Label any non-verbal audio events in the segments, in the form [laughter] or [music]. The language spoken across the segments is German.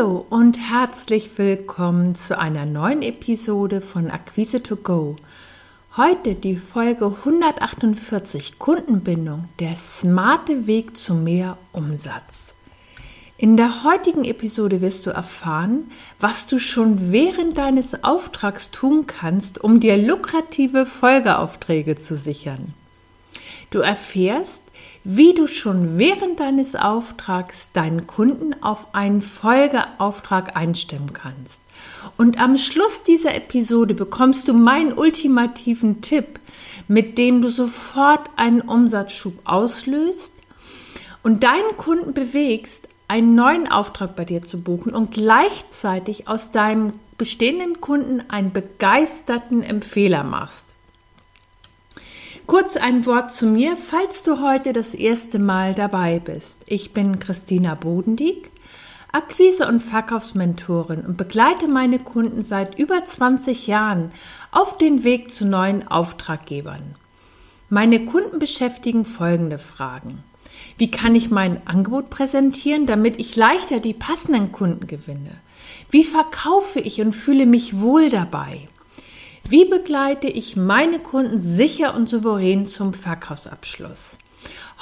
Hallo und herzlich willkommen zu einer neuen Episode von Akquise to Go. Heute die Folge 148 Kundenbindung, der smarte Weg zu mehr Umsatz. In der heutigen Episode wirst du erfahren, was du schon während deines Auftrags tun kannst, um dir lukrative Folgeaufträge zu sichern. Du erfährst, wie du schon während deines Auftrags deinen Kunden auf einen Folgeauftrag einstimmen kannst. Und am Schluss dieser Episode bekommst du meinen ultimativen Tipp, mit dem du sofort einen Umsatzschub auslöst und deinen Kunden bewegst, einen neuen Auftrag bei dir zu buchen und gleichzeitig aus deinem bestehenden Kunden einen begeisterten Empfehler machst. Kurz ein Wort zu mir, falls du heute das erste Mal dabei bist. Ich bin Christina Bodendieck, Akquise- und Verkaufsmentorin und begleite meine Kunden seit über 20 Jahren auf den Weg zu neuen Auftraggebern. Meine Kunden beschäftigen folgende Fragen. Wie kann ich mein Angebot präsentieren, damit ich leichter die passenden Kunden gewinne? Wie verkaufe ich und fühle mich wohl dabei? Wie begleite ich meine Kunden sicher und souverän zum Verkaufsabschluss?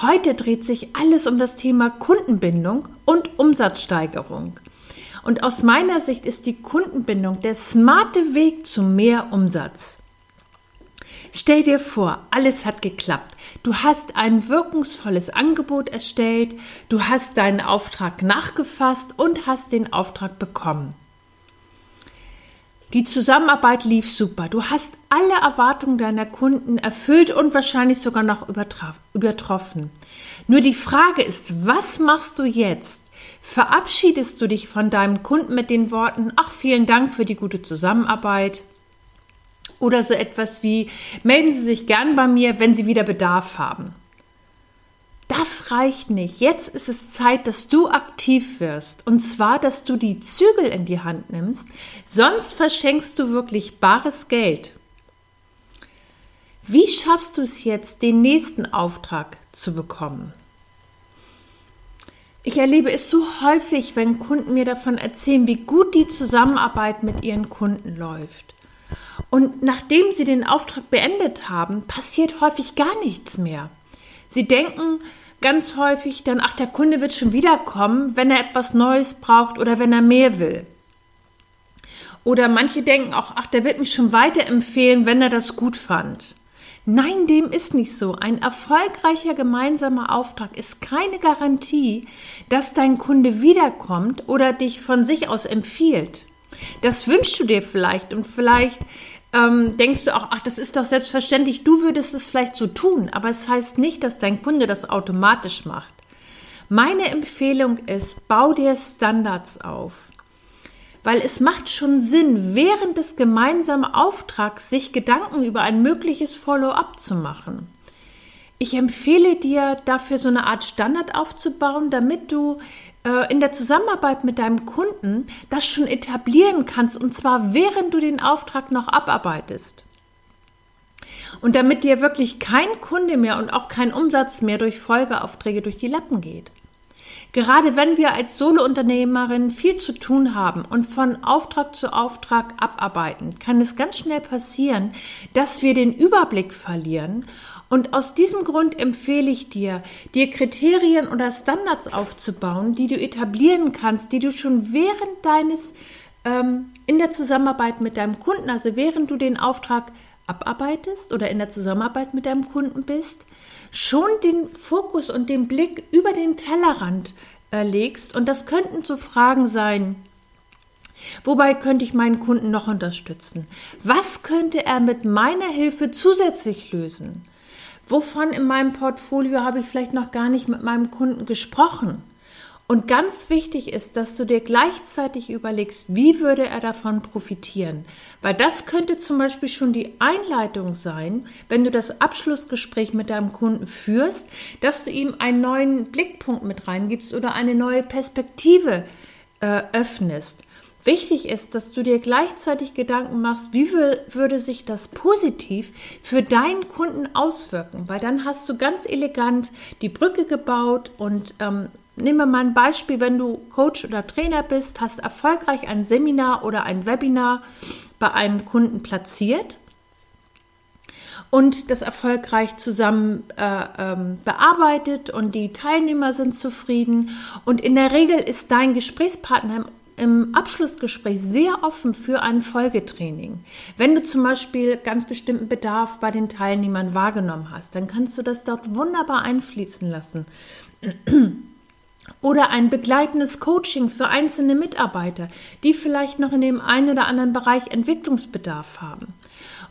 Heute dreht sich alles um das Thema Kundenbindung und Umsatzsteigerung. Und aus meiner Sicht ist die Kundenbindung der smarte Weg zu mehr Umsatz. Stell dir vor, alles hat geklappt. Du hast ein wirkungsvolles Angebot erstellt, du hast deinen Auftrag nachgefasst und hast den Auftrag bekommen. Die Zusammenarbeit lief super. Du hast alle Erwartungen deiner Kunden erfüllt und wahrscheinlich sogar noch übertroffen. Nur die Frage ist, was machst du jetzt? Verabschiedest du dich von deinem Kunden mit den Worten, ach, vielen Dank für die gute Zusammenarbeit? Oder so etwas wie, melden Sie sich gern bei mir, wenn Sie wieder Bedarf haben. Das reicht nicht. Jetzt ist es Zeit, dass du aktiv wirst. Und zwar, dass du die Zügel in die Hand nimmst. Sonst verschenkst du wirklich bares Geld. Wie schaffst du es jetzt, den nächsten Auftrag zu bekommen? Ich erlebe es so häufig, wenn Kunden mir davon erzählen, wie gut die Zusammenarbeit mit ihren Kunden läuft. Und nachdem sie den Auftrag beendet haben, passiert häufig gar nichts mehr. Sie denken ganz häufig dann, ach, der Kunde wird schon wiederkommen, wenn er etwas Neues braucht oder wenn er mehr will. Oder manche denken auch, ach, der wird mich schon weiterempfehlen, wenn er das gut fand. Nein, dem ist nicht so. Ein erfolgreicher gemeinsamer Auftrag ist keine Garantie, dass dein Kunde wiederkommt oder dich von sich aus empfiehlt. Das wünschst du dir vielleicht und vielleicht ähm, denkst du auch, ach, das ist doch selbstverständlich, du würdest es vielleicht so tun, aber es heißt nicht, dass dein Kunde das automatisch macht. Meine Empfehlung ist, bau dir Standards auf. Weil es macht schon Sinn, während des gemeinsamen Auftrags sich Gedanken über ein mögliches Follow-up zu machen. Ich empfehle dir dafür so eine Art Standard aufzubauen, damit du in der Zusammenarbeit mit deinem Kunden das schon etablieren kannst und zwar während du den Auftrag noch abarbeitest. Und damit dir wirklich kein Kunde mehr und auch kein Umsatz mehr durch Folgeaufträge durch die Lappen geht. Gerade wenn wir als Solounternehmerin viel zu tun haben und von Auftrag zu Auftrag abarbeiten, kann es ganz schnell passieren, dass wir den Überblick verlieren. Und aus diesem Grund empfehle ich dir, dir Kriterien oder Standards aufzubauen, die du etablieren kannst, die du schon während deines, ähm, in der Zusammenarbeit mit deinem Kunden, also während du den Auftrag abarbeitest oder in der Zusammenarbeit mit deinem Kunden bist, schon den Fokus und den Blick über den Tellerrand äh, legst. Und das könnten so Fragen sein, Wobei könnte ich meinen Kunden noch unterstützen? Was könnte er mit meiner Hilfe zusätzlich lösen? Wovon in meinem Portfolio habe ich vielleicht noch gar nicht mit meinem Kunden gesprochen? Und ganz wichtig ist, dass du dir gleichzeitig überlegst, wie würde er davon profitieren? Weil das könnte zum Beispiel schon die Einleitung sein, wenn du das Abschlussgespräch mit deinem Kunden führst, dass du ihm einen neuen Blickpunkt mit reingibst oder eine neue Perspektive äh, öffnest. Wichtig ist, dass du dir gleichzeitig Gedanken machst, wie würde sich das positiv für deinen Kunden auswirken, weil dann hast du ganz elegant die Brücke gebaut und ähm, nehmen wir mal ein Beispiel, wenn du Coach oder Trainer bist, hast erfolgreich ein Seminar oder ein Webinar bei einem Kunden platziert und das erfolgreich zusammen äh, ähm, bearbeitet und die Teilnehmer sind zufrieden. Und in der Regel ist dein Gesprächspartner im im Abschlussgespräch sehr offen für ein Folgetraining. Wenn du zum Beispiel ganz bestimmten Bedarf bei den Teilnehmern wahrgenommen hast, dann kannst du das dort wunderbar einfließen lassen. Oder ein begleitendes Coaching für einzelne Mitarbeiter, die vielleicht noch in dem einen oder anderen Bereich Entwicklungsbedarf haben.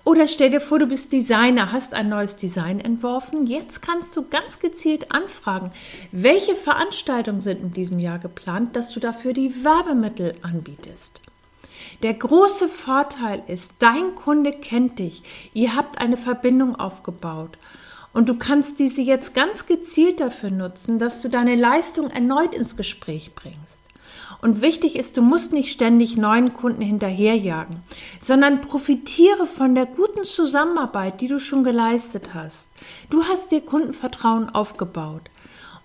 Oder stell dir vor, du bist Designer, hast ein neues Design entworfen. Jetzt kannst du ganz gezielt anfragen, welche Veranstaltungen sind in diesem Jahr geplant, dass du dafür die Werbemittel anbietest. Der große Vorteil ist, dein Kunde kennt dich, ihr habt eine Verbindung aufgebaut und du kannst diese jetzt ganz gezielt dafür nutzen, dass du deine Leistung erneut ins Gespräch bringst. Und wichtig ist, du musst nicht ständig neuen Kunden hinterherjagen, sondern profitiere von der guten Zusammenarbeit, die du schon geleistet hast. Du hast dir Kundenvertrauen aufgebaut.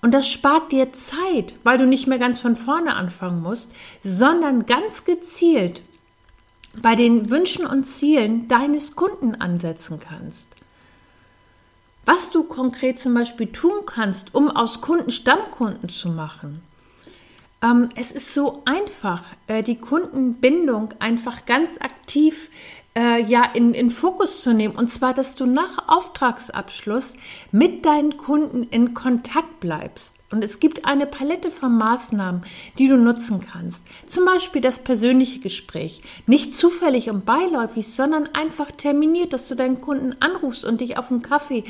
Und das spart dir Zeit, weil du nicht mehr ganz von vorne anfangen musst, sondern ganz gezielt bei den Wünschen und Zielen deines Kunden ansetzen kannst. Was du konkret zum Beispiel tun kannst, um aus Kunden Stammkunden zu machen. Ähm, es ist so einfach, äh, die Kundenbindung einfach ganz aktiv äh, ja, in, in Fokus zu nehmen. Und zwar, dass du nach Auftragsabschluss mit deinen Kunden in Kontakt bleibst. Und es gibt eine Palette von Maßnahmen, die du nutzen kannst. Zum Beispiel das persönliche Gespräch. Nicht zufällig und beiläufig, sondern einfach terminiert, dass du deinen Kunden anrufst und dich auf einen Kaffee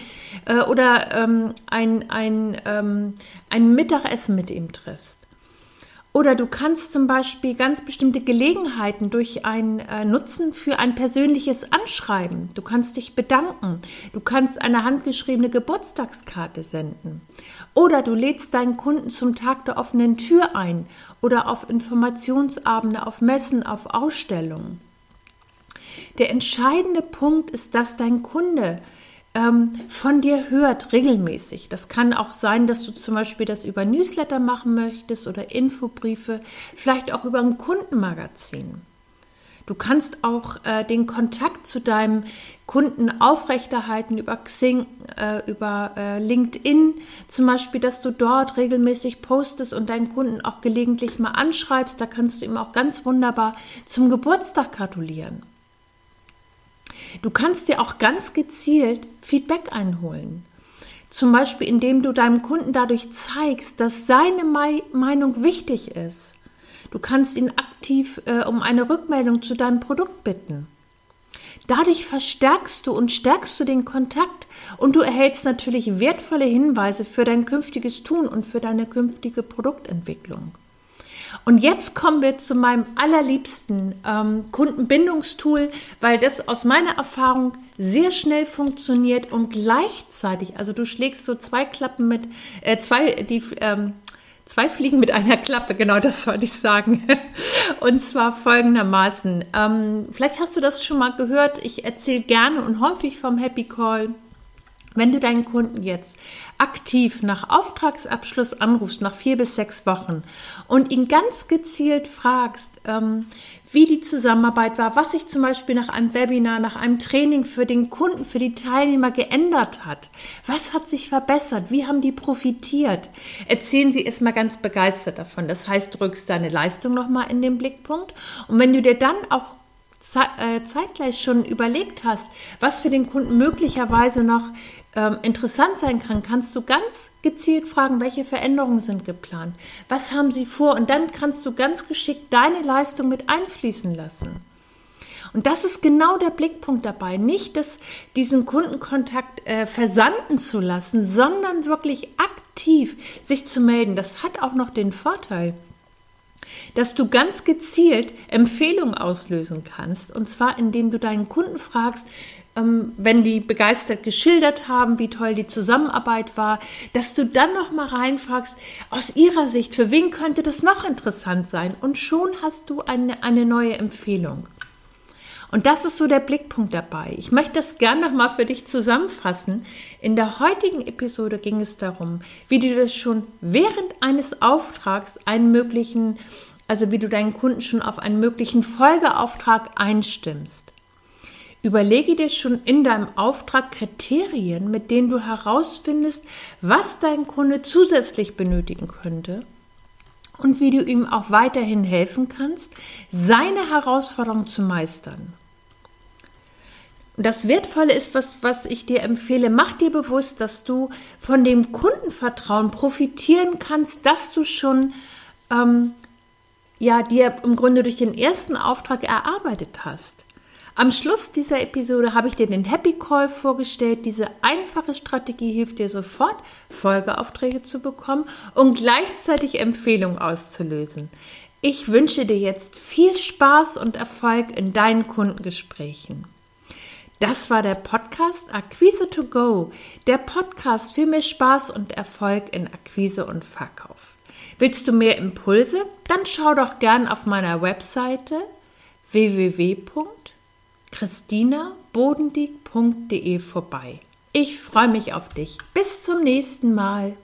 äh, oder ähm, ein, ein, ähm, ein Mittagessen mit ihm triffst. Oder du kannst zum Beispiel ganz bestimmte Gelegenheiten durch ein äh, Nutzen für ein persönliches Anschreiben. Du kannst dich bedanken. Du kannst eine handgeschriebene Geburtstagskarte senden. Oder du lädst deinen Kunden zum Tag der offenen Tür ein oder auf Informationsabende, auf Messen, auf Ausstellungen. Der entscheidende Punkt ist, dass dein Kunde ähm, von dir hört regelmäßig. Das kann auch sein, dass du zum Beispiel das über Newsletter machen möchtest oder Infobriefe, vielleicht auch über ein Kundenmagazin. Du kannst auch äh, den Kontakt zu deinem Kunden aufrechterhalten über Xing, äh, über äh, LinkedIn, zum Beispiel, dass du dort regelmäßig postest und deinen Kunden auch gelegentlich mal anschreibst. Da kannst du ihm auch ganz wunderbar zum Geburtstag gratulieren. Du kannst dir auch ganz gezielt Feedback einholen. Zum Beispiel, indem du deinem Kunden dadurch zeigst, dass seine Meinung wichtig ist. Du kannst ihn aktiv äh, um eine Rückmeldung zu deinem Produkt bitten. Dadurch verstärkst du und stärkst du den Kontakt und du erhältst natürlich wertvolle Hinweise für dein künftiges Tun und für deine künftige Produktentwicklung. Und jetzt kommen wir zu meinem allerliebsten ähm, Kundenbindungstool, weil das aus meiner Erfahrung sehr schnell funktioniert und gleichzeitig, also du schlägst so zwei Klappen mit, äh, zwei, die, ähm, zwei Fliegen mit einer Klappe, genau das wollte ich sagen. [laughs] Und zwar folgendermaßen. Ähm, vielleicht hast du das schon mal gehört. Ich erzähle gerne und häufig vom Happy Call. Wenn du deinen Kunden jetzt aktiv nach Auftragsabschluss anrufst, nach vier bis sechs Wochen und ihn ganz gezielt fragst, ähm, wie die Zusammenarbeit war, was sich zum Beispiel nach einem Webinar, nach einem Training für den Kunden, für die Teilnehmer geändert hat. Was hat sich verbessert? Wie haben die profitiert? Erzählen Sie erstmal ganz begeistert davon. Das heißt, du rückst deine Leistung nochmal in den Blickpunkt. Und wenn du dir dann auch zeitgleich schon überlegt hast, was für den Kunden möglicherweise noch ähm, interessant sein kann, kannst du ganz gezielt fragen, welche Veränderungen sind geplant, was haben sie vor und dann kannst du ganz geschickt deine Leistung mit einfließen lassen. Und das ist genau der Blickpunkt dabei, nicht das, diesen Kundenkontakt äh, versanden zu lassen, sondern wirklich aktiv sich zu melden. Das hat auch noch den Vorteil, dass du ganz gezielt Empfehlungen auslösen kannst. Und zwar, indem du deinen Kunden fragst, ähm, wenn die begeistert geschildert haben, wie toll die Zusammenarbeit war, dass du dann noch mal reinfragst, aus ihrer Sicht, für wen könnte das noch interessant sein? Und schon hast du eine, eine neue Empfehlung. Und das ist so der Blickpunkt dabei. Ich möchte das gern nochmal für dich zusammenfassen. In der heutigen Episode ging es darum, wie du das schon während eines Auftrags einen möglichen, also wie du deinen Kunden schon auf einen möglichen Folgeauftrag einstimmst. Überlege dir schon in deinem Auftrag Kriterien, mit denen du herausfindest, was dein Kunde zusätzlich benötigen könnte und wie du ihm auch weiterhin helfen kannst, seine Herausforderung zu meistern. Das Wertvolle ist, was, was ich dir empfehle, mach dir bewusst, dass du von dem Kundenvertrauen profitieren kannst, dass du schon ähm, ja, dir im Grunde durch den ersten Auftrag erarbeitet hast. Am Schluss dieser Episode habe ich dir den Happy Call vorgestellt. Diese einfache Strategie hilft dir sofort, Folgeaufträge zu bekommen und gleichzeitig Empfehlungen auszulösen. Ich wünsche dir jetzt viel Spaß und Erfolg in deinen Kundengesprächen. Das war der Podcast Akquise to Go, der Podcast für mehr Spaß und Erfolg in Akquise und Verkauf. Willst du mehr Impulse? Dann schau doch gern auf meiner Webseite www.christinabodendieck.de vorbei. Ich freue mich auf dich. Bis zum nächsten Mal.